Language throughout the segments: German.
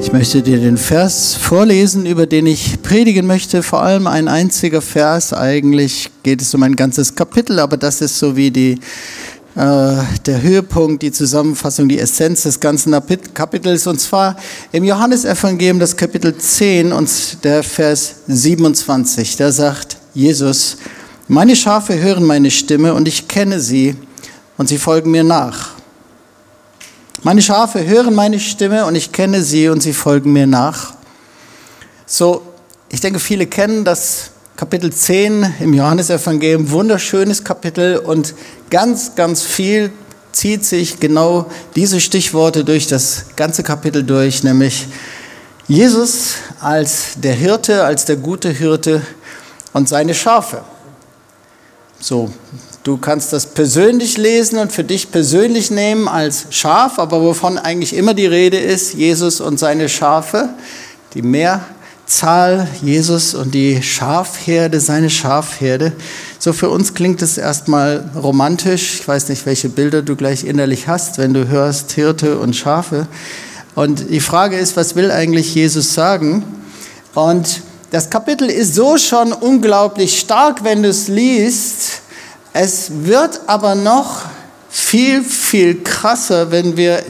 Ich möchte dir den Vers vorlesen, über den ich predigen möchte. Vor allem ein einziger Vers. Eigentlich geht es um ein ganzes Kapitel, aber das ist so wie die, äh, der Höhepunkt, die Zusammenfassung, die Essenz des ganzen Kapitels. Und zwar im Johannesevangelium, das Kapitel 10 und der Vers 27. Da sagt Jesus, meine Schafe hören meine Stimme und ich kenne sie und sie folgen mir nach. Meine Schafe hören meine Stimme und ich kenne sie und sie folgen mir nach. So, ich denke, viele kennen das Kapitel 10 im Johannesevangelium, wunderschönes Kapitel und ganz, ganz viel zieht sich genau diese Stichworte durch das ganze Kapitel durch, nämlich Jesus als der Hirte, als der gute Hirte und seine Schafe. So, Du kannst das persönlich lesen und für dich persönlich nehmen als Schaf, aber wovon eigentlich immer die Rede ist, Jesus und seine Schafe, die Mehrzahl, Jesus und die Schafherde, seine Schafherde. So für uns klingt es erstmal romantisch. Ich weiß nicht, welche Bilder du gleich innerlich hast, wenn du hörst Hirte und Schafe. Und die Frage ist, was will eigentlich Jesus sagen? Und das Kapitel ist so schon unglaublich stark, wenn du es liest es wird aber noch viel, viel krasser, wenn wir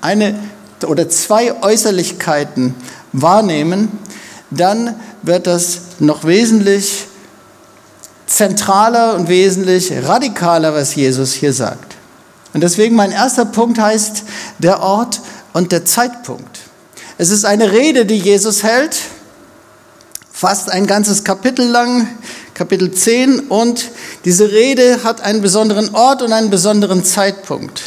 eine oder zwei Äußerlichkeiten wahrnehmen, dann wird das noch wesentlich zentraler und wesentlich radikaler, was Jesus hier sagt. Und deswegen mein erster Punkt heißt der Ort und der Zeitpunkt. Es ist eine Rede, die Jesus hält, fast ein ganzes Kapitel lang. Kapitel 10 und diese Rede hat einen besonderen Ort und einen besonderen Zeitpunkt.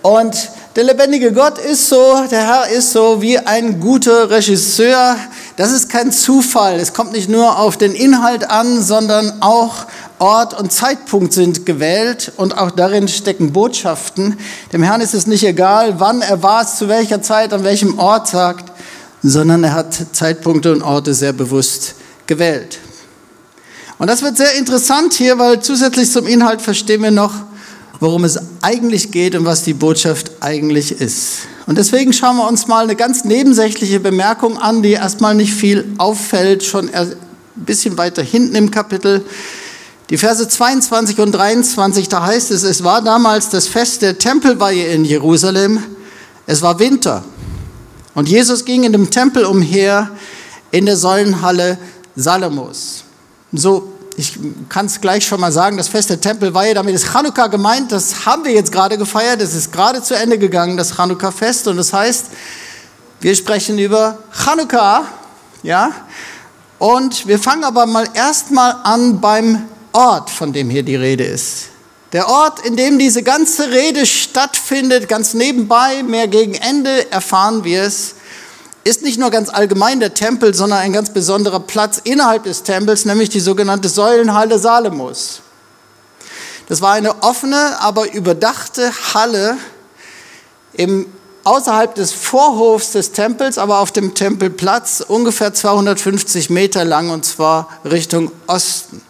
Und der lebendige Gott ist so, der Herr ist so wie ein guter Regisseur. Das ist kein Zufall. Es kommt nicht nur auf den Inhalt an, sondern auch Ort und Zeitpunkt sind gewählt und auch darin stecken Botschaften. Dem Herrn ist es nicht egal, wann er war, zu welcher Zeit, an welchem Ort sagt, sondern er hat Zeitpunkte und Orte sehr bewusst gewählt. Und das wird sehr interessant hier, weil zusätzlich zum Inhalt verstehen wir noch, worum es eigentlich geht und was die Botschaft eigentlich ist. Und deswegen schauen wir uns mal eine ganz nebensächliche Bemerkung an, die erstmal nicht viel auffällt, schon ein bisschen weiter hinten im Kapitel. Die Verse 22 und 23, da heißt es, es war damals das Fest der Tempelweihe in Jerusalem. Es war Winter. Und Jesus ging in dem Tempel umher in der Säulenhalle Salomos. So, ich kann es gleich schon mal sagen, das Fest der Tempelweihe, damit ist Chanukka gemeint, das haben wir jetzt gerade gefeiert, es ist gerade zu Ende gegangen, das Chanukka-Fest. Und das heißt, wir sprechen über Chanukka, ja, und wir fangen aber mal erstmal an beim Ort, von dem hier die Rede ist. Der Ort, in dem diese ganze Rede stattfindet, ganz nebenbei, mehr gegen Ende erfahren wir es, ist nicht nur ganz allgemein der Tempel, sondern ein ganz besonderer Platz innerhalb des Tempels, nämlich die sogenannte Säulenhalle Salemos. Das war eine offene, aber überdachte Halle im, außerhalb des Vorhofs des Tempels, aber auf dem Tempelplatz, ungefähr 250 Meter lang und zwar Richtung Osten.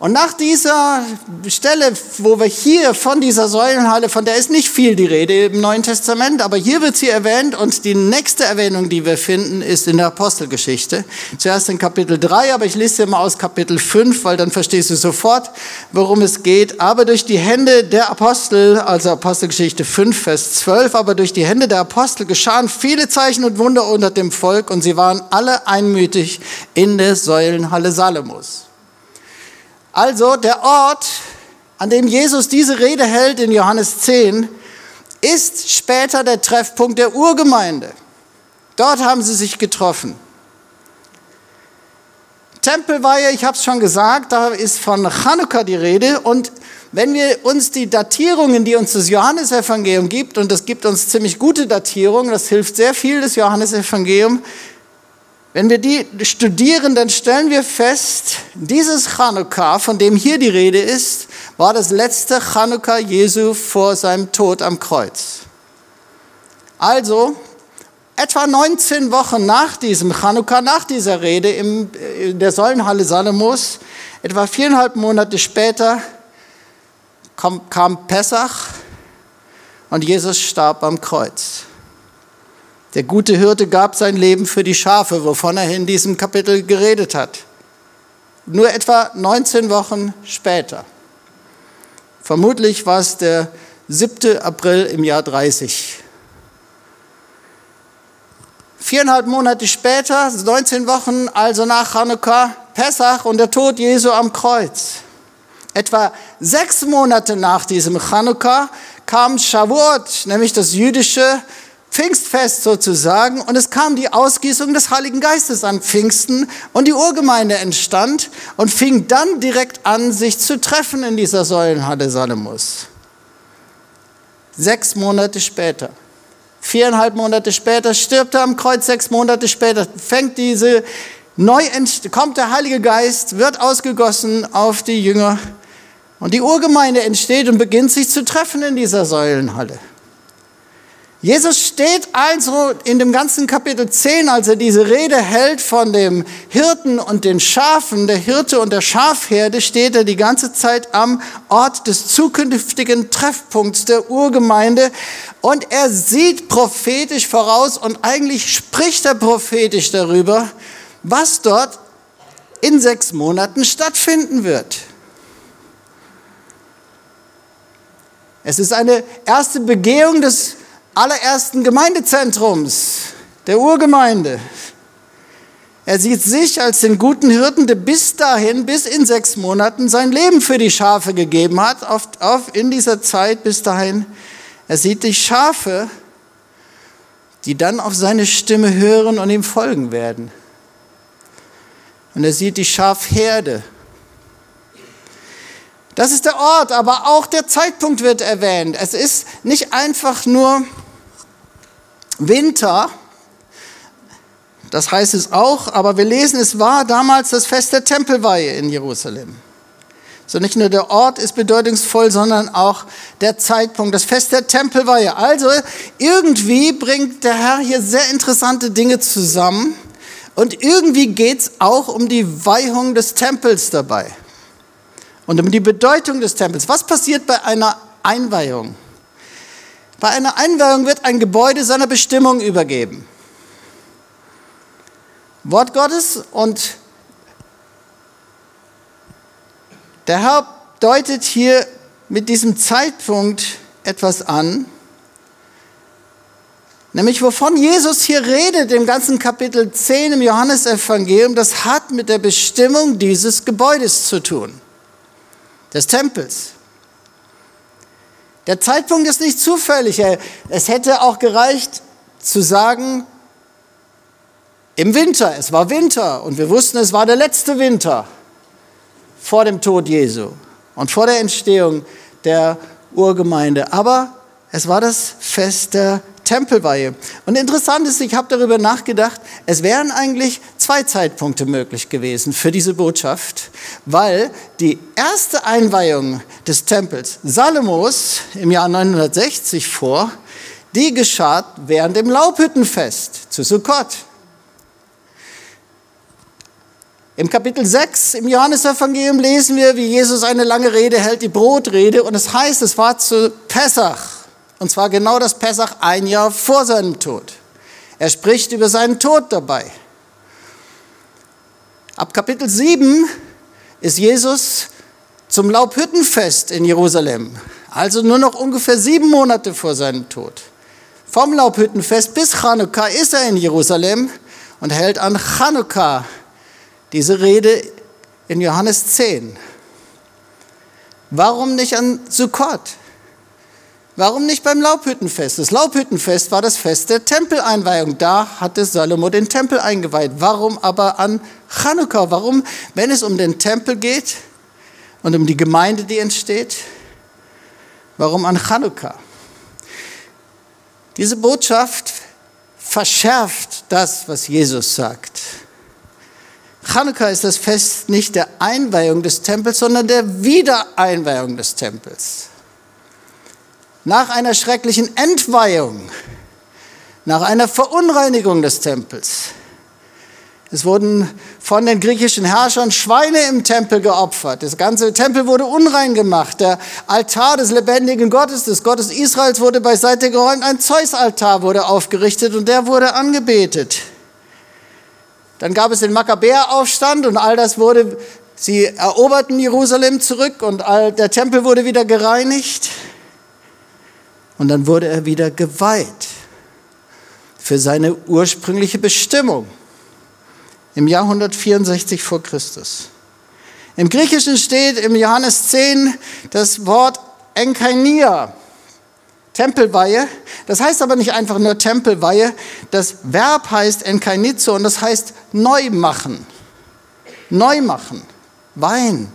Und nach dieser Stelle, wo wir hier von dieser Säulenhalle, von der ist nicht viel die Rede im Neuen Testament, aber hier wird sie erwähnt und die nächste Erwähnung, die wir finden, ist in der Apostelgeschichte. Zuerst in Kapitel 3, aber ich lese dir mal aus Kapitel 5, weil dann verstehst du sofort, worum es geht. Aber durch die Hände der Apostel, also Apostelgeschichte 5, Vers 12, aber durch die Hände der Apostel geschahen viele Zeichen und Wunder unter dem Volk und sie waren alle einmütig in der Säulenhalle Salomos. Also der Ort, an dem Jesus diese Rede hält in Johannes 10, ist später der Treffpunkt der Urgemeinde. Dort haben sie sich getroffen. Tempelweihe, ich habe es schon gesagt, da ist von Chanukka die Rede. Und wenn wir uns die Datierungen, die uns das Johannesevangelium gibt, und das gibt uns ziemlich gute Datierungen, das hilft sehr viel, das Johannesevangelium, wenn wir die studieren, dann stellen wir fest, dieses Chanukka, von dem hier die Rede ist, war das letzte Chanukka Jesu vor seinem Tod am Kreuz. Also, etwa 19 Wochen nach diesem Chanukka, nach dieser Rede in der Säulenhalle Salomos, etwa viereinhalb Monate später, kam, kam Pessach und Jesus starb am Kreuz. Der gute Hirte gab sein Leben für die Schafe, wovon er in diesem Kapitel geredet hat. Nur etwa 19 Wochen später. Vermutlich war es der 7. April im Jahr 30. Viereinhalb Monate später, 19 Wochen, also nach Hanukkah, Pessach und der Tod Jesu am Kreuz. Etwa sechs Monate nach diesem Chanukka kam Shavuot, nämlich das jüdische Pfingstfest sozusagen, und es kam die Ausgießung des Heiligen Geistes an Pfingsten und die Urgemeinde entstand und fing dann direkt an, sich zu treffen in dieser Säulenhalle Salomos. Sechs Monate später, viereinhalb Monate später, stirbt er am Kreuz, sechs Monate später fängt diese neu, kommt der Heilige Geist, wird ausgegossen auf die Jünger und die Urgemeinde entsteht und beginnt sich zu treffen in dieser Säulenhalle. Jesus steht also in dem ganzen Kapitel 10, als er diese Rede hält von dem Hirten und den Schafen, der Hirte und der Schafherde, steht er die ganze Zeit am Ort des zukünftigen Treffpunkts der Urgemeinde und er sieht prophetisch voraus und eigentlich spricht er prophetisch darüber, was dort in sechs Monaten stattfinden wird. Es ist eine erste Begehung des allerersten Gemeindezentrums, der Urgemeinde. Er sieht sich als den guten Hirten, der bis dahin, bis in sechs Monaten sein Leben für die Schafe gegeben hat, auf, auf in dieser Zeit bis dahin. Er sieht die Schafe, die dann auf seine Stimme hören und ihm folgen werden. Und er sieht die Schafherde, das ist der Ort, aber auch der Zeitpunkt wird erwähnt. Es ist nicht einfach nur Winter, das heißt es auch, aber wir lesen, es war damals das Fest der Tempelweihe in Jerusalem. So nicht nur der Ort ist bedeutungsvoll, sondern auch der Zeitpunkt, das Fest der Tempelweihe. Also irgendwie bringt der Herr hier sehr interessante Dinge zusammen und irgendwie geht es auch um die Weihung des Tempels dabei und um die Bedeutung des Tempels. Was passiert bei einer Einweihung? Bei einer Einweihung wird ein Gebäude seiner Bestimmung übergeben. Wort Gottes und der Herr deutet hier mit diesem Zeitpunkt etwas an, nämlich wovon Jesus hier redet im ganzen Kapitel 10 im Johannesevangelium, das hat mit der Bestimmung dieses Gebäudes zu tun des Tempels. Der Zeitpunkt ist nicht zufällig. Es hätte auch gereicht zu sagen, im Winter, es war Winter und wir wussten, es war der letzte Winter vor dem Tod Jesu und vor der Entstehung der Urgemeinde. Aber es war das Fest der Tempelweihe. Und interessant ist, ich habe darüber nachgedacht, es wären eigentlich zwei Zeitpunkte möglich gewesen für diese Botschaft, weil die erste Einweihung des Tempels Salomos im Jahr 960 vor, die geschah während dem Laubhüttenfest zu Sukkot. Im Kapitel 6 im Johannesevangelium lesen wir, wie Jesus eine lange Rede hält, die Brotrede, und es heißt, es war zu Pessach. Und zwar genau das Pessach ein Jahr vor seinem Tod. Er spricht über seinen Tod dabei. Ab Kapitel 7 ist Jesus zum Laubhüttenfest in Jerusalem, also nur noch ungefähr sieben Monate vor seinem Tod. Vom Laubhüttenfest bis Chanukka ist er in Jerusalem und hält an Chanukka diese Rede in Johannes 10. Warum nicht an Sukkot? Warum nicht beim Laubhüttenfest? Das Laubhüttenfest war das Fest der Tempeleinweihung. Da hatte Salomo den Tempel eingeweiht. Warum aber an Chanukka? Warum, wenn es um den Tempel geht und um die Gemeinde, die entsteht? Warum an Chanukka? Diese Botschaft verschärft das, was Jesus sagt. Chanukka ist das Fest nicht der Einweihung des Tempels, sondern der Wiedereinweihung des Tempels nach einer schrecklichen Entweihung, nach einer Verunreinigung des Tempels, Es wurden von den griechischen Herrschern Schweine im Tempel geopfert. Das ganze Tempel wurde unrein gemacht. Der Altar des lebendigen Gottes, des Gottes Israels, wurde beiseite geräumt. Ein Zeus-Altar wurde aufgerichtet und der wurde angebetet. Dann gab es den Makkabäeraufstand und all das wurde, sie eroberten Jerusalem zurück und all, der Tempel wurde wieder gereinigt. Und dann wurde er wieder geweiht für seine ursprüngliche Bestimmung im Jahr 164 vor Christus. Im Griechischen steht im Johannes 10 das Wort Enkainia, Tempelweihe. Das heißt aber nicht einfach nur Tempelweihe. Das Verb heißt Enkainizo und das heißt neu machen. Neu machen. Wein.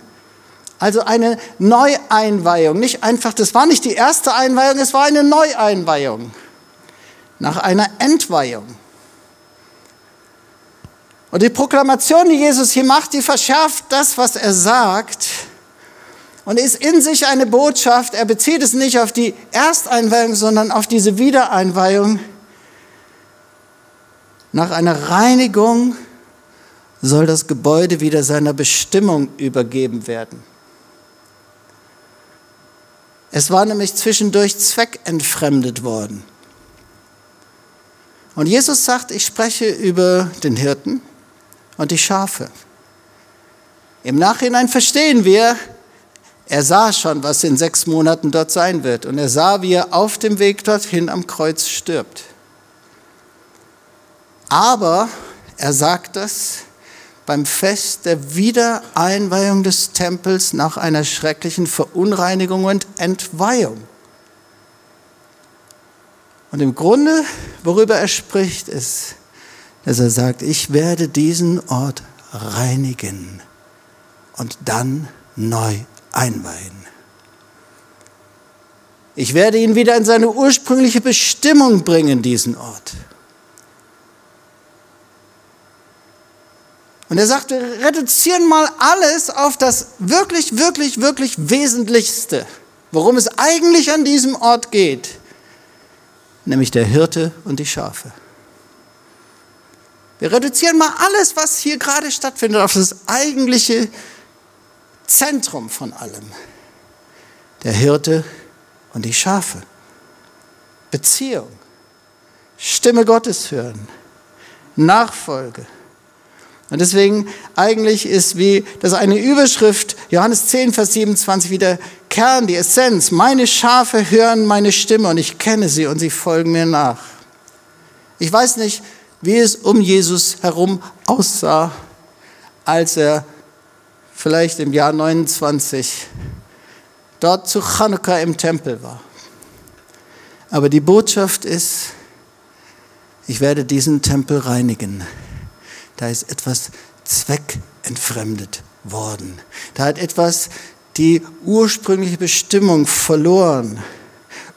Also eine Neueinweihung. Nicht einfach, das war nicht die erste Einweihung, es war eine Neueinweihung. Nach einer Entweihung. Und die Proklamation, die Jesus hier macht, die verschärft das, was er sagt und ist in sich eine Botschaft. Er bezieht es nicht auf die Ersteinweihung, sondern auf diese Wiedereinweihung. Nach einer Reinigung soll das Gebäude wieder seiner Bestimmung übergeben werden. Es war nämlich zwischendurch zweckentfremdet worden. Und Jesus sagt, ich spreche über den Hirten, und die Schafe. Im Nachhinein verstehen wir, er sah schon, was in sechs Monaten dort sein wird. Und er sah, wie er auf dem Weg dorthin am Kreuz stirbt. Aber er sagt das beim Fest der Wiedereinweihung des Tempels nach einer schrecklichen Verunreinigung und Entweihung. Und im Grunde, worüber er spricht, ist, dass er sagt, ich werde diesen Ort reinigen und dann neu einweihen. Ich werde ihn wieder in seine ursprüngliche Bestimmung bringen, diesen Ort. Und er sagt, wir reduzieren mal alles auf das wirklich, wirklich, wirklich Wesentlichste, worum es eigentlich an diesem Ort geht, nämlich der Hirte und die Schafe. Wir reduzieren mal alles, was hier gerade stattfindet, auf das eigentliche Zentrum von allem. Der Hirte und die Schafe. Beziehung. Stimme Gottes hören. Nachfolge. Und deswegen eigentlich ist wie das eine Überschrift, Johannes 10, Vers 27, wie der Kern, die Essenz. Meine Schafe hören meine Stimme und ich kenne sie und sie folgen mir nach. Ich weiß nicht, wie es um Jesus herum aussah, als er vielleicht im Jahr 29 dort zu Chanukka im Tempel war. Aber die Botschaft ist, ich werde diesen Tempel reinigen. Da ist etwas zweckentfremdet worden. Da hat etwas die ursprüngliche Bestimmung verloren.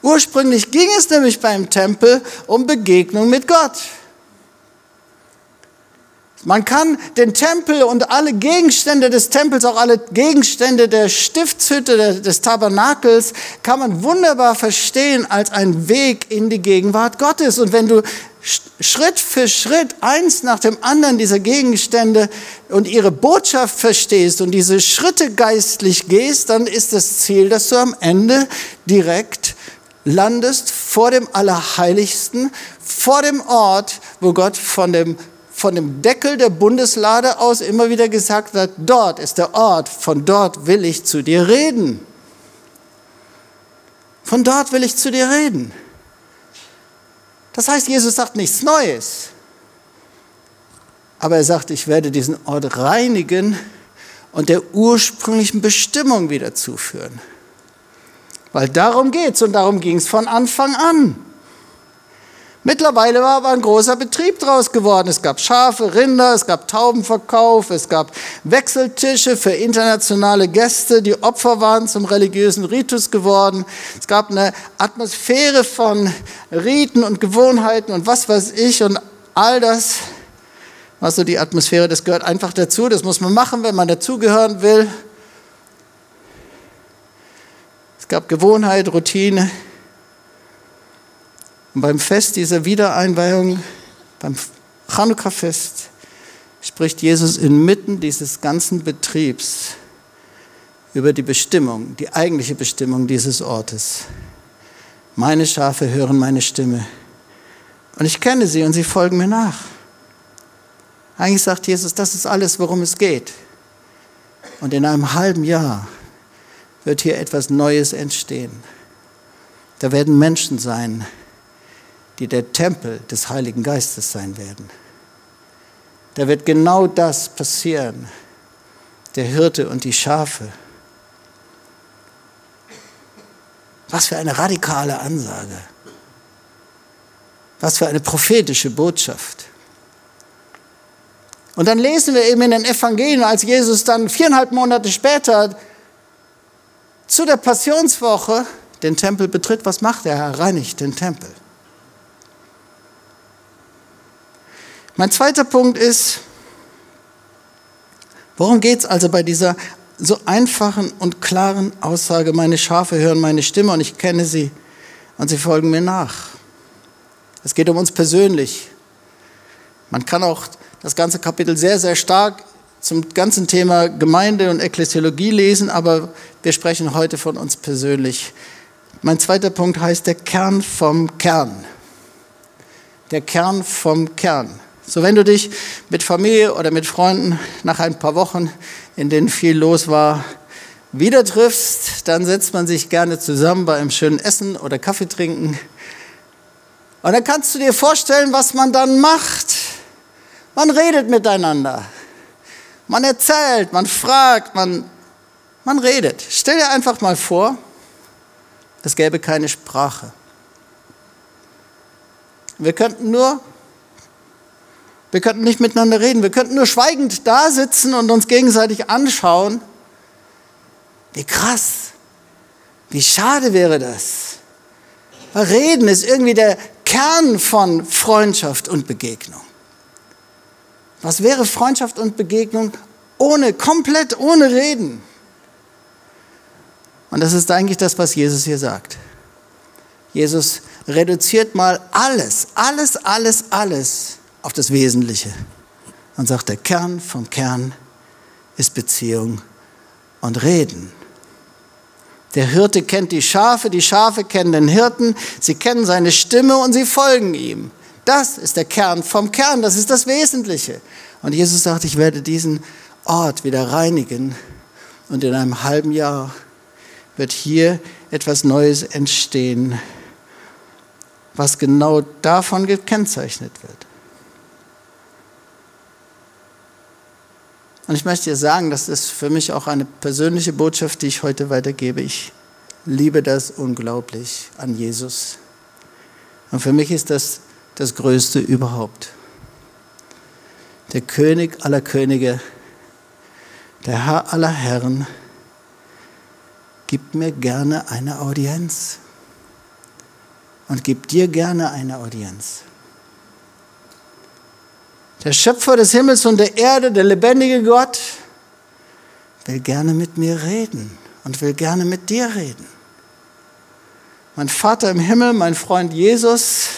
Ursprünglich ging es nämlich beim Tempel um Begegnung mit Gott. Man kann den Tempel und alle Gegenstände des Tempels, auch alle Gegenstände der Stiftshütte, des Tabernakels, kann man wunderbar verstehen als ein Weg in die Gegenwart Gottes. Und wenn du Schritt für Schritt eins nach dem anderen dieser Gegenstände und ihre Botschaft verstehst und diese Schritte geistlich gehst, dann ist das Ziel, dass du am Ende direkt landest vor dem Allerheiligsten, vor dem Ort, wo Gott von dem von dem Deckel der Bundeslade aus immer wieder gesagt wird, dort ist der Ort, von dort will ich zu dir reden. Von dort will ich zu dir reden. Das heißt, Jesus sagt nichts Neues. Aber er sagt, ich werde diesen Ort reinigen und der ursprünglichen Bestimmung wieder zuführen. Weil darum geht es und darum ging es von Anfang an. Mittlerweile war aber ein großer Betrieb draus geworden. Es gab Schafe, Rinder, es gab Taubenverkauf, es gab Wechseltische für internationale Gäste. Die Opfer waren zum religiösen Ritus geworden. Es gab eine Atmosphäre von Riten und Gewohnheiten und was weiß ich und all das. Was so die Atmosphäre, das gehört einfach dazu. Das muss man machen, wenn man dazugehören will. Es gab Gewohnheit, Routine. Und beim Fest dieser Wiedereinweihung, beim Chanukka-Fest, spricht Jesus inmitten dieses ganzen Betriebs über die Bestimmung, die eigentliche Bestimmung dieses Ortes. Meine Schafe hören meine Stimme. Und ich kenne sie und sie folgen mir nach. Eigentlich sagt Jesus, das ist alles, worum es geht. Und in einem halben Jahr wird hier etwas Neues entstehen. Da werden Menschen sein, die der Tempel des Heiligen Geistes sein werden. Da wird genau das passieren. Der Hirte und die Schafe. Was für eine radikale Ansage. Was für eine prophetische Botschaft. Und dann lesen wir eben in den Evangelien, als Jesus dann viereinhalb Monate später zu der Passionswoche den Tempel betritt, was macht er? Er reinigt den Tempel. Mein zweiter Punkt ist, worum geht es also bei dieser so einfachen und klaren Aussage, meine Schafe hören meine Stimme und ich kenne sie und sie folgen mir nach. Es geht um uns persönlich. Man kann auch das ganze Kapitel sehr, sehr stark zum ganzen Thema Gemeinde und Ekklesiologie lesen, aber wir sprechen heute von uns persönlich. Mein zweiter Punkt heißt der Kern vom Kern. Der Kern vom Kern. So, wenn du dich mit Familie oder mit Freunden nach ein paar Wochen, in denen viel los war, wieder triffst, dann setzt man sich gerne zusammen bei einem schönen Essen oder Kaffee trinken. Und dann kannst du dir vorstellen, was man dann macht. Man redet miteinander. Man erzählt, man fragt, man, man redet. Stell dir einfach mal vor, es gäbe keine Sprache. Wir könnten nur, wir könnten nicht miteinander reden, wir könnten nur schweigend da sitzen und uns gegenseitig anschauen. Wie krass, wie schade wäre das. Weil Reden ist irgendwie der Kern von Freundschaft und Begegnung. Was wäre Freundschaft und Begegnung ohne, komplett ohne Reden? Und das ist eigentlich das, was Jesus hier sagt. Jesus reduziert mal alles, alles, alles, alles auf das Wesentliche und sagt, der Kern vom Kern ist Beziehung und Reden. Der Hirte kennt die Schafe, die Schafe kennen den Hirten, sie kennen seine Stimme und sie folgen ihm. Das ist der Kern vom Kern, das ist das Wesentliche. Und Jesus sagt, ich werde diesen Ort wieder reinigen und in einem halben Jahr wird hier etwas Neues entstehen, was genau davon gekennzeichnet wird. Und ich möchte dir sagen, das ist für mich auch eine persönliche Botschaft, die ich heute weitergebe. Ich liebe das unglaublich an Jesus. Und für mich ist das das Größte überhaupt. Der König aller Könige, der Herr aller Herren, gibt mir gerne eine Audienz und gibt dir gerne eine Audienz. Der Schöpfer des Himmels und der Erde, der lebendige Gott, will gerne mit mir reden und will gerne mit dir reden. Mein Vater im Himmel, mein Freund Jesus,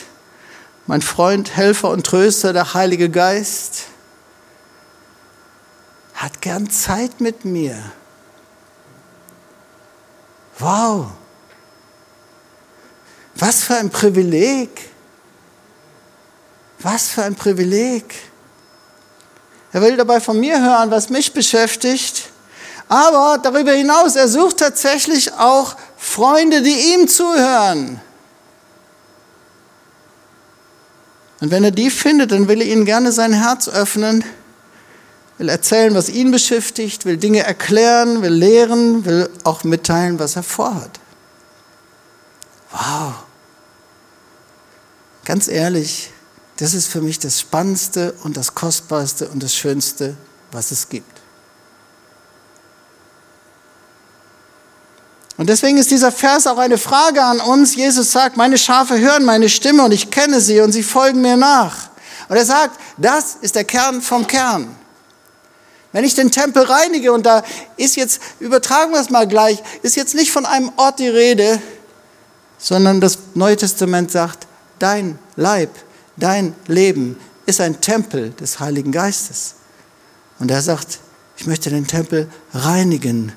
mein Freund, Helfer und Tröster, der Heilige Geist, hat gern Zeit mit mir. Wow, was für ein Privileg. Was für ein Privileg. Er will dabei von mir hören, was mich beschäftigt. Aber darüber hinaus, er sucht tatsächlich auch Freunde, die ihm zuhören. Und wenn er die findet, dann will er ihnen gerne sein Herz öffnen, will erzählen, was ihn beschäftigt, will Dinge erklären, will lehren, will auch mitteilen, was er vorhat. Wow. Ganz ehrlich, das ist für mich das Spannendste und das Kostbarste und das Schönste, was es gibt. Und deswegen ist dieser Vers auch eine Frage an uns. Jesus sagt, meine Schafe hören meine Stimme und ich kenne sie und sie folgen mir nach. Und er sagt, das ist der Kern vom Kern. Wenn ich den Tempel reinige, und da ist jetzt, übertragen wir es mal gleich, ist jetzt nicht von einem Ort die Rede, sondern das Neue Testament sagt, dein Leib, dein Leben ist ein Tempel des Heiligen Geistes. Und er sagt, ich möchte den Tempel reinigen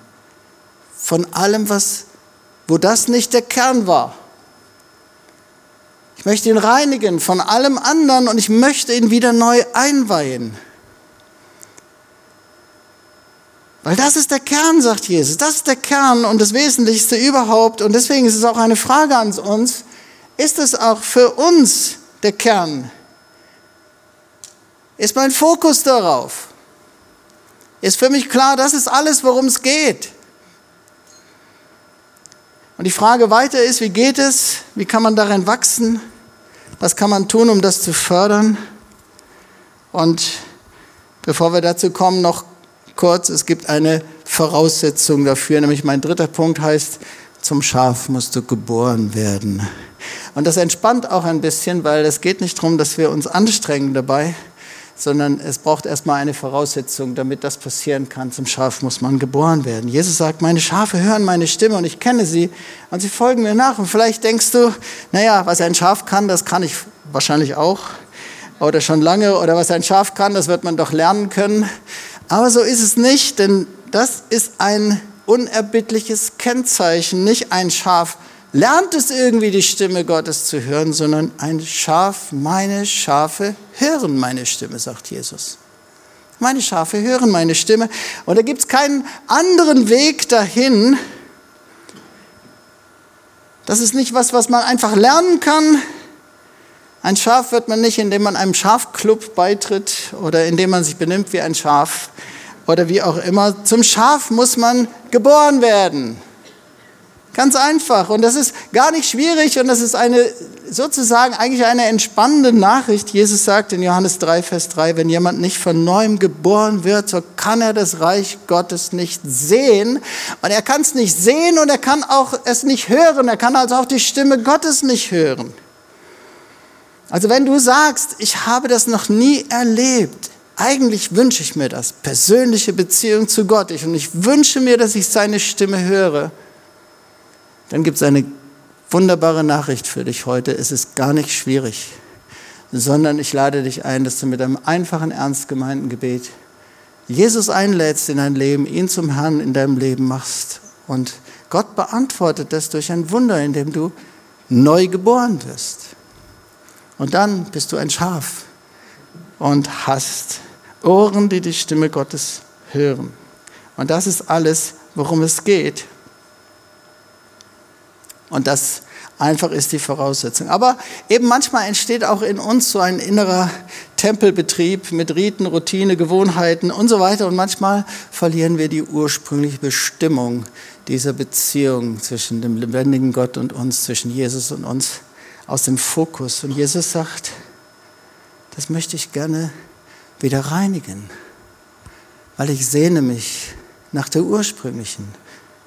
von allem, was, wo das nicht der Kern war. Ich möchte ihn reinigen von allem anderen und ich möchte ihn wieder neu einweihen. Weil das ist der Kern, sagt Jesus. Das ist der Kern und das Wesentlichste überhaupt. Und deswegen ist es auch eine Frage an uns. Ist es auch für uns der Kern? Ist mein Fokus darauf? Ist für mich klar, das ist alles, worum es geht. Und die Frage weiter ist, wie geht es? Wie kann man darin wachsen? Was kann man tun, um das zu fördern? Und bevor wir dazu kommen, noch kurz, es gibt eine Voraussetzung dafür, nämlich mein dritter Punkt heißt, zum Schaf musst du geboren werden. Und das entspannt auch ein bisschen, weil es geht nicht darum, dass wir uns anstrengen dabei, sondern es braucht erstmal eine Voraussetzung, damit das passieren kann. Zum Schaf muss man geboren werden. Jesus sagt, meine Schafe hören meine Stimme und ich kenne sie und sie folgen mir nach. Und vielleicht denkst du, naja, was ein Schaf kann, das kann ich wahrscheinlich auch oder schon lange oder was ein Schaf kann, das wird man doch lernen können. Aber so ist es nicht, denn das ist ein unerbittliches Kennzeichen, nicht ein Schaf lernt es irgendwie die Stimme Gottes zu hören, sondern ein Schaf, meine Schafe hören meine Stimme, sagt Jesus. Meine Schafe hören meine Stimme. Und da gibt es keinen anderen Weg dahin. Das ist nicht was, was man einfach lernen kann. Ein Schaf wird man nicht, indem man einem Schafclub beitritt oder indem man sich benimmt wie ein Schaf oder wie auch immer. Zum Schaf muss man geboren werden. Ganz einfach. Und das ist gar nicht schwierig und das ist eine, sozusagen eigentlich eine entspannende Nachricht. Jesus sagt in Johannes 3, Vers 3, wenn jemand nicht von neuem geboren wird, so kann er das Reich Gottes nicht sehen. Und er kann es nicht sehen und er kann auch es nicht hören. Er kann also auch die Stimme Gottes nicht hören. Also wenn du sagst, ich habe das noch nie erlebt, eigentlich wünsche ich mir das, persönliche Beziehung zu Gott. Und ich wünsche mir, dass ich seine Stimme höre dann gibt es eine wunderbare Nachricht für dich heute. Es ist gar nicht schwierig, sondern ich lade dich ein, dass du mit einem einfachen, ernst gemeinten Gebet Jesus einlädst in dein Leben, ihn zum Herrn in deinem Leben machst. Und Gott beantwortet das durch ein Wunder, indem du neu geboren wirst. Und dann bist du ein Schaf und hast Ohren, die die Stimme Gottes hören. Und das ist alles, worum es geht. Und das einfach ist die Voraussetzung. Aber eben manchmal entsteht auch in uns so ein innerer Tempelbetrieb mit Riten, Routine, Gewohnheiten und so weiter. Und manchmal verlieren wir die ursprüngliche Bestimmung dieser Beziehung zwischen dem lebendigen Gott und uns, zwischen Jesus und uns aus dem Fokus. Und Jesus sagt, das möchte ich gerne wieder reinigen, weil ich sehne mich nach der ursprünglichen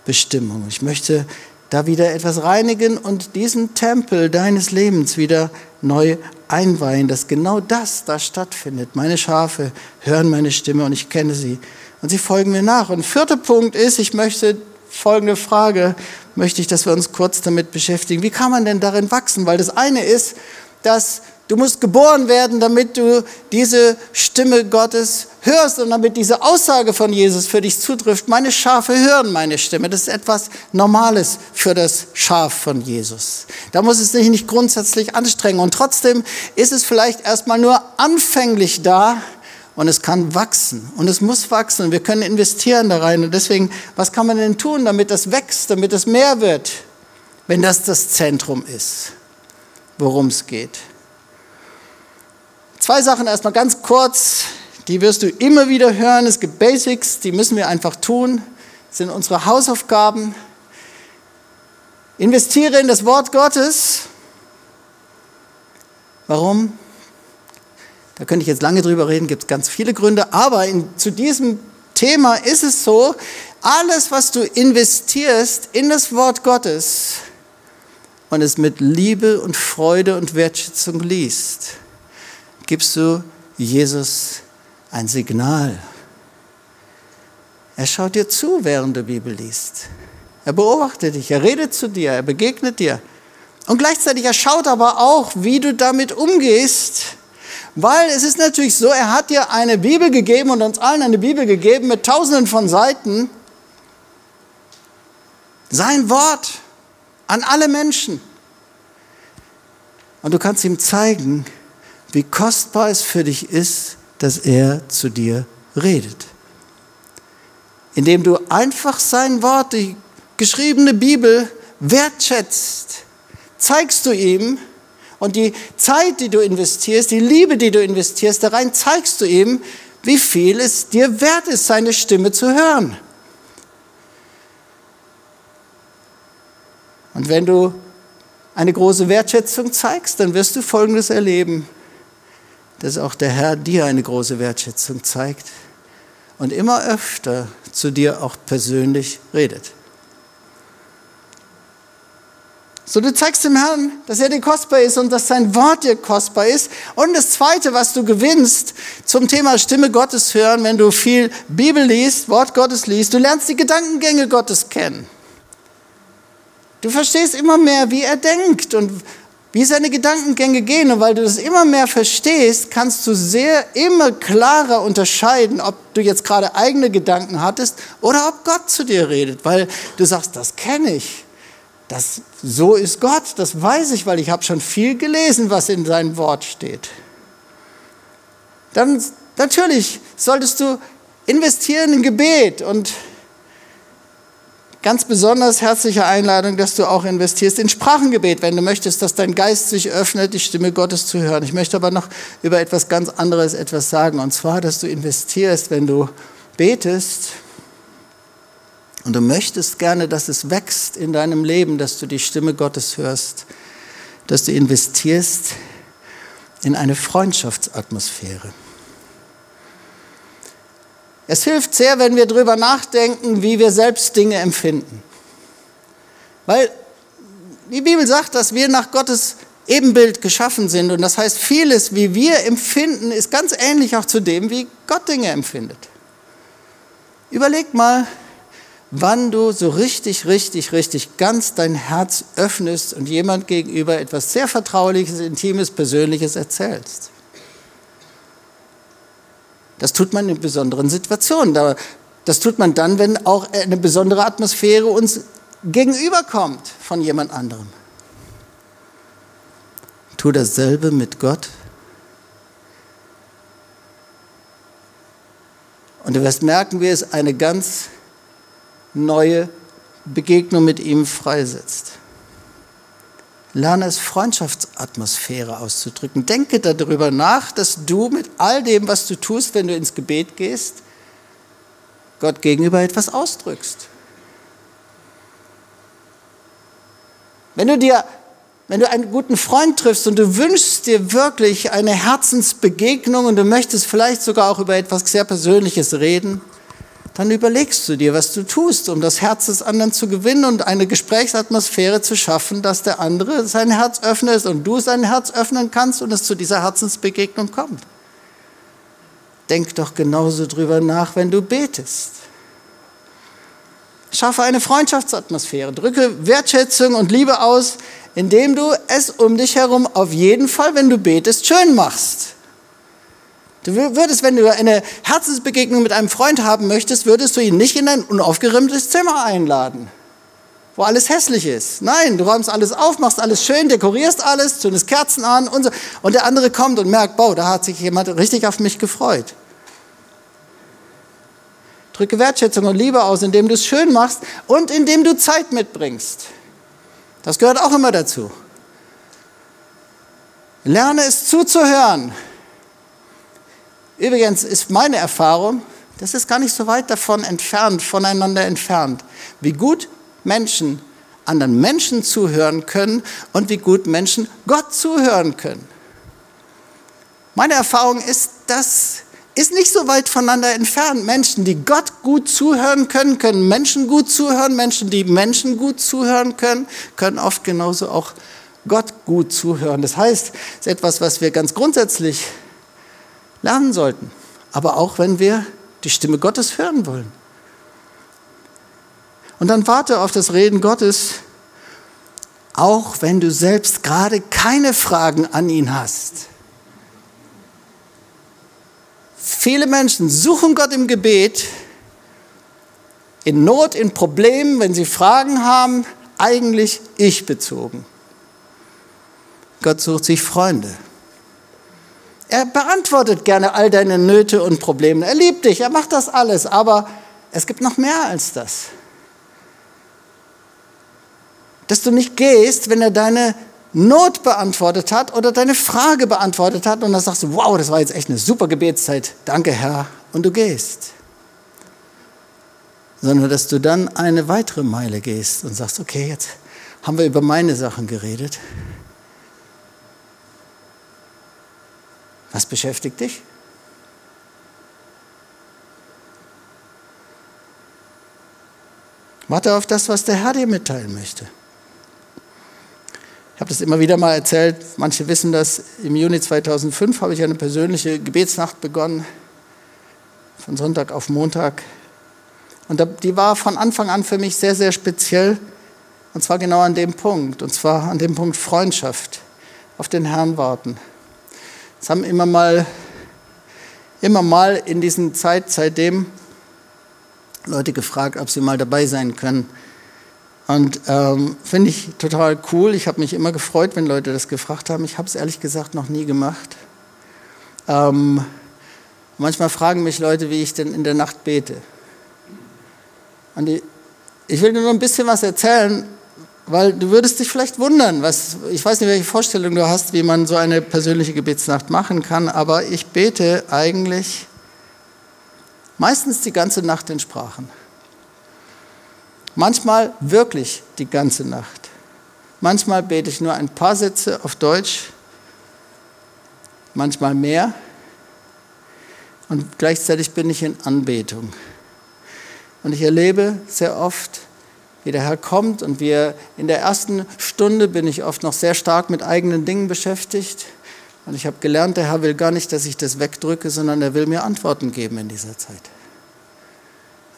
Bestimmung. Ich möchte da wieder etwas reinigen und diesen Tempel deines Lebens wieder neu einweihen, dass genau das da stattfindet. Meine Schafe hören meine Stimme und ich kenne sie und sie folgen mir nach. Und vierter Punkt ist, ich möchte folgende Frage, möchte ich, dass wir uns kurz damit beschäftigen. Wie kann man denn darin wachsen? Weil das eine ist, dass Du musst geboren werden, damit du diese Stimme Gottes hörst und damit diese Aussage von Jesus für dich zutrifft. Meine Schafe hören meine Stimme. Das ist etwas Normales für das Schaf von Jesus. Da muss es sich nicht grundsätzlich anstrengen. Und trotzdem ist es vielleicht erstmal nur anfänglich da und es kann wachsen und es muss wachsen wir können investieren da rein. Und deswegen, was kann man denn tun, damit das wächst, damit es mehr wird, wenn das das Zentrum ist, worum es geht? Zwei Sachen erstmal ganz kurz, die wirst du immer wieder hören. Es gibt Basics, die müssen wir einfach tun. Das sind unsere Hausaufgaben. Investiere in das Wort Gottes. Warum? Da könnte ich jetzt lange drüber reden, gibt es ganz viele Gründe, aber in, zu diesem Thema ist es so, alles, was du investierst in das Wort Gottes und es mit Liebe und Freude und Wertschätzung liest, gibst du Jesus ein Signal. Er schaut dir zu, während du Bibel liest. Er beobachtet dich, er redet zu dir, er begegnet dir. Und gleichzeitig er schaut aber auch, wie du damit umgehst, Weil es ist natürlich so, er hat dir eine Bibel gegeben und uns allen eine Bibel gegeben mit tausenden von Seiten. Sein Wort an alle Menschen. Und du kannst ihm zeigen, wie kostbar es für dich ist, dass er zu dir redet. Indem du einfach sein Wort, die geschriebene Bibel, wertschätzt, zeigst du ihm und die Zeit, die du investierst, die Liebe, die du investierst, da rein zeigst du ihm, wie viel es dir wert ist, seine Stimme zu hören. Und wenn du eine große Wertschätzung zeigst, dann wirst du Folgendes erleben, dass auch der Herr dir eine große Wertschätzung zeigt und immer öfter zu dir auch persönlich redet. So, du zeigst dem Herrn, dass er dir kostbar ist und dass sein Wort dir kostbar ist. Und das Zweite, was du gewinnst zum Thema Stimme Gottes hören, wenn du viel Bibel liest, Wort Gottes liest, du lernst die Gedankengänge Gottes kennen. Du verstehst immer mehr, wie er denkt und wie seine Gedankengänge gehen. Und weil du das immer mehr verstehst, kannst du sehr immer klarer unterscheiden, ob du jetzt gerade eigene Gedanken hattest oder ob Gott zu dir redet. Weil du sagst, das kenne ich. Das, so ist Gott, das weiß ich, weil ich habe schon viel gelesen, was in seinem Wort steht. Dann natürlich solltest du investieren in Gebet und ganz besonders herzliche Einladung, dass du auch investierst in Sprachengebet, wenn du möchtest, dass dein Geist sich öffnet, die Stimme Gottes zu hören. Ich möchte aber noch über etwas ganz anderes etwas sagen, und zwar, dass du investierst, wenn du betest, und du möchtest gerne, dass es wächst in deinem Leben, dass du die Stimme Gottes hörst, dass du investierst in eine Freundschaftsatmosphäre. Es hilft sehr, wenn wir darüber nachdenken, wie wir selbst Dinge empfinden. Weil die Bibel sagt, dass wir nach Gottes Ebenbild geschaffen sind. Und das heißt, vieles, wie wir empfinden, ist ganz ähnlich auch zu dem, wie Gott Dinge empfindet. Überleg mal, wann du so richtig, richtig, richtig ganz dein Herz öffnest und jemand gegenüber etwas sehr Vertrauliches, Intimes, Persönliches erzählst. Das tut man in besonderen Situationen. Das tut man dann, wenn auch eine besondere Atmosphäre uns gegenüberkommt von jemand anderem. Tu dasselbe mit Gott. Und du wirst merken, wie es eine ganz neue Begegnung mit ihm freisetzt. Lerne es, Freundschaftsatmosphäre auszudrücken. Denke darüber nach, dass du mit all dem, was du tust, wenn du ins Gebet gehst, Gott gegenüber etwas ausdrückst. Wenn du dir wenn du einen guten Freund triffst und du wünschst dir wirklich eine Herzensbegegnung und du möchtest vielleicht sogar auch über etwas sehr Persönliches reden, dann überlegst du dir, was du tust, um das Herz des anderen zu gewinnen und eine Gesprächsatmosphäre zu schaffen, dass der andere sein Herz öffnet und du sein Herz öffnen kannst und es zu dieser Herzensbegegnung kommt. Denk doch genauso drüber nach, wenn du betest. Schaffe eine Freundschaftsatmosphäre, drücke Wertschätzung und Liebe aus, indem du es um dich herum auf jeden Fall, wenn du betest, schön machst. Du würdest, wenn du eine Herzensbegegnung mit einem Freund haben möchtest, würdest du ihn nicht in ein unaufgeräumtes Zimmer einladen, wo alles hässlich ist. Nein, du räumst alles auf, machst alles schön, dekorierst alles, zündest Kerzen an und so. Und der andere kommt und merkt, boah, da hat sich jemand richtig auf mich gefreut. Drücke Wertschätzung und Liebe aus, indem du es schön machst und indem du Zeit mitbringst. Das gehört auch immer dazu. Lerne es zuzuhören. Übrigens ist meine Erfahrung, das ist gar nicht so weit davon entfernt, voneinander entfernt, wie gut Menschen anderen Menschen zuhören können und wie gut Menschen Gott zuhören können. Meine Erfahrung ist, das ist nicht so weit voneinander entfernt. Menschen, die Gott gut zuhören können, können Menschen gut zuhören. Menschen, die Menschen gut zuhören können, können oft genauso auch Gott gut zuhören. Das heißt, es ist etwas, was wir ganz grundsätzlich lernen sollten. Aber auch wenn wir die Stimme Gottes hören wollen. Und dann warte auf das Reden Gottes, auch wenn du selbst gerade keine Fragen an ihn hast. viele Menschen suchen Gott im Gebet, in Not, in Problemen, wenn sie Fragen haben, eigentlich ich bezogen. Gott sucht sich Freunde. Er beantwortet gerne all deine Nöte und Probleme. Er liebt dich, er macht das alles, aber es gibt noch mehr als das. Dass du nicht gehst, wenn er deine Not beantwortet hat oder deine Frage beantwortet hat und dann sagst du, wow, das war jetzt echt eine super Gebetszeit, danke Herr, und du gehst. Sondern dass du dann eine weitere Meile gehst und sagst, okay, jetzt haben wir über meine Sachen geredet. Was beschäftigt dich? Warte auf das, was der Herr dir mitteilen möchte. Ich habe das immer wieder mal erzählt, manche wissen das. Im Juni 2005 habe ich eine persönliche Gebetsnacht begonnen, von Sonntag auf Montag. Und die war von Anfang an für mich sehr, sehr speziell. Und zwar genau an dem Punkt, und zwar an dem Punkt Freundschaft, auf den Herrn warten. Es haben immer mal, immer mal in diesen Zeit seitdem Leute gefragt, ob sie mal dabei sein können. Und ähm, finde ich total cool. Ich habe mich immer gefreut, wenn Leute das gefragt haben. Ich habe es ehrlich gesagt noch nie gemacht. Ähm, manchmal fragen mich Leute, wie ich denn in der Nacht bete. Und ich, ich will nur ein bisschen was erzählen, weil du würdest dich vielleicht wundern, was, ich weiß nicht, welche Vorstellung du hast, wie man so eine persönliche Gebetsnacht machen kann, aber ich bete eigentlich meistens die ganze Nacht in Sprachen. Manchmal wirklich die ganze Nacht. Manchmal bete ich nur ein paar Sätze auf Deutsch, manchmal mehr. Und gleichzeitig bin ich in Anbetung. Und ich erlebe sehr oft, wie der Herr kommt und wir in der ersten Stunde bin ich oft noch sehr stark mit eigenen Dingen beschäftigt. Und ich habe gelernt, der Herr will gar nicht, dass ich das wegdrücke, sondern er will mir Antworten geben in dieser Zeit.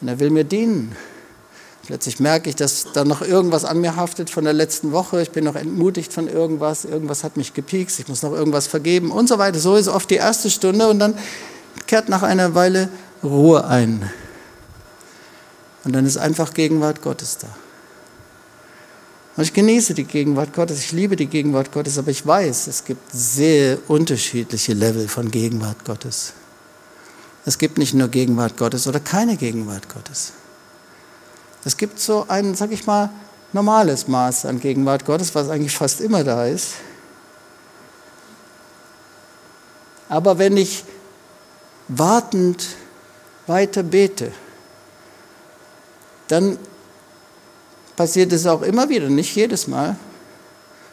Und er will mir dienen. Plötzlich merke ich, dass da noch irgendwas an mir haftet von der letzten Woche. Ich bin noch entmutigt von irgendwas. Irgendwas hat mich gepiekst. Ich muss noch irgendwas vergeben und so weiter. So ist oft die erste Stunde und dann kehrt nach einer Weile Ruhe ein. Und dann ist einfach Gegenwart Gottes da. Und ich genieße die Gegenwart Gottes, ich liebe die Gegenwart Gottes, aber ich weiß, es gibt sehr unterschiedliche Level von Gegenwart Gottes. Es gibt nicht nur Gegenwart Gottes oder keine Gegenwart Gottes. Es gibt so ein, sag ich mal, normales Maß an Gegenwart Gottes, was eigentlich fast immer da ist. Aber wenn ich wartend weiter bete, dann passiert es auch immer wieder, nicht jedes Mal.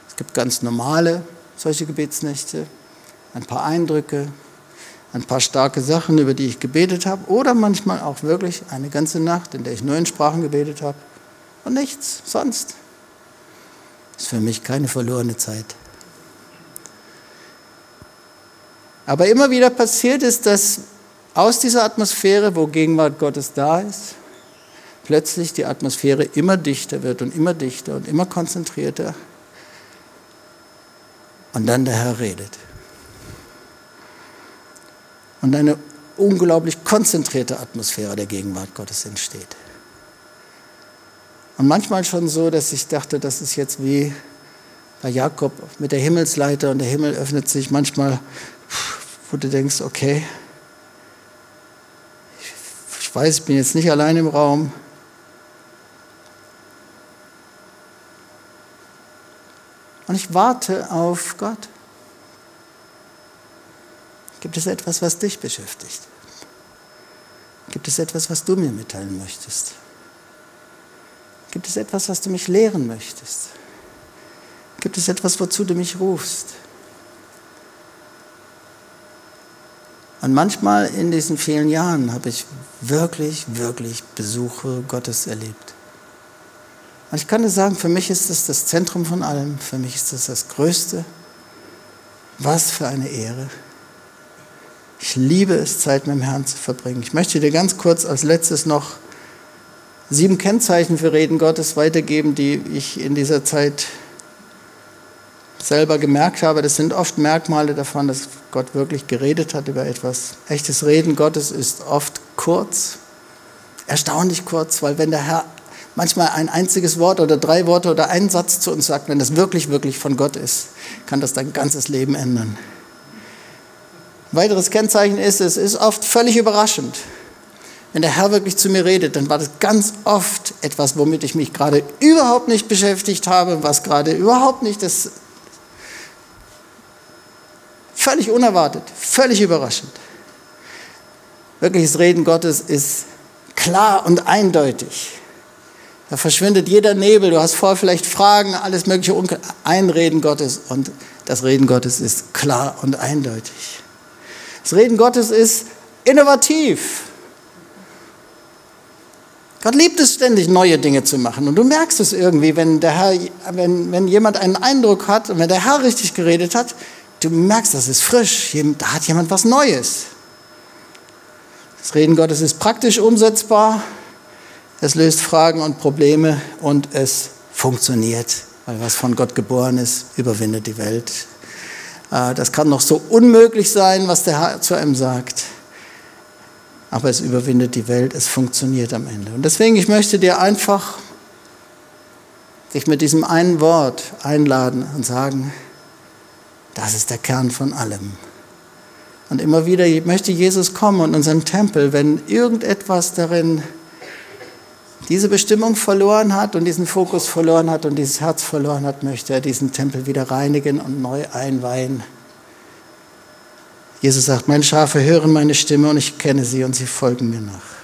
Es gibt ganz normale solche Gebetsnächte, ein paar Eindrücke, ein paar starke Sachen, über die ich gebetet habe, oder manchmal auch wirklich eine ganze Nacht, in der ich nur in Sprachen gebetet habe und nichts sonst. Ist für mich keine verlorene Zeit. Aber immer wieder passiert es, dass aus dieser Atmosphäre, wo Gegenwart Gottes da ist, plötzlich die Atmosphäre immer dichter wird und immer dichter und immer konzentrierter. Und dann der Herr redet und eine unglaublich konzentrierte Atmosphäre der Gegenwart Gottes entsteht. Und manchmal schon so, dass ich dachte, das ist jetzt wie bei Jakob mit der Himmelsleiter und der Himmel öffnet sich manchmal, wo du denkst, okay, ich weiß, ich bin jetzt nicht allein im Raum. Und ich warte auf Gott. Gibt es etwas, was dich beschäftigt? Gibt es etwas, was du mir mitteilen möchtest? Gibt es etwas, was du mich lehren möchtest? Gibt es etwas, wozu du mich rufst? Und manchmal in diesen vielen Jahren habe ich wirklich, wirklich Besuche Gottes erlebt. Und ich kann dir sagen, für mich ist das das Zentrum von allem. Für mich ist das das Größte. Was für eine Ehre. Ich liebe es, Zeit mit dem Herrn zu verbringen. Ich möchte dir ganz kurz als letztes noch sieben Kennzeichen für Reden Gottes weitergeben, die ich in dieser Zeit selber gemerkt habe, das sind oft Merkmale davon, dass Gott wirklich geredet hat über etwas. Echtes Reden Gottes ist oft kurz, erstaunlich kurz, weil wenn der Herr manchmal ein einziges Wort oder drei Worte oder einen Satz zu uns sagt, wenn das wirklich, wirklich von Gott ist, kann das dein ganzes Leben ändern. Ein weiteres Kennzeichen ist, es ist oft völlig überraschend. Wenn der Herr wirklich zu mir redet, dann war das ganz oft etwas, womit ich mich gerade überhaupt nicht beschäftigt habe, was gerade überhaupt nicht das völlig unerwartet, völlig überraschend. Wirkliches Reden Gottes ist klar und eindeutig. Da verschwindet jeder Nebel. Du hast vor vielleicht Fragen, alles mögliche. Ein Reden Gottes und das Reden Gottes ist klar und eindeutig. Das Reden Gottes ist innovativ. Gott liebt es ständig, neue Dinge zu machen. Und du merkst es irgendwie, wenn, der Herr, wenn, wenn jemand einen Eindruck hat und wenn der Herr richtig geredet hat, du merkst, das ist frisch. Da hat jemand was Neues. Das Reden Gottes ist praktisch umsetzbar es löst Fragen und Probleme und es funktioniert, weil was von Gott geboren ist, überwindet die Welt. Äh, das kann noch so unmöglich sein, was der Herr zu einem sagt, aber es überwindet die Welt, es funktioniert am Ende. Und deswegen, ich möchte dir einfach dich mit diesem einen Wort einladen und sagen, das ist der Kern von allem. Und immer wieder möchte Jesus kommen und unseren Tempel, wenn irgendetwas darin diese Bestimmung verloren hat und diesen Fokus verloren hat und dieses Herz verloren hat, möchte er diesen Tempel wieder reinigen und neu einweihen. Jesus sagt, meine Schafe hören meine Stimme und ich kenne sie und sie folgen mir nach.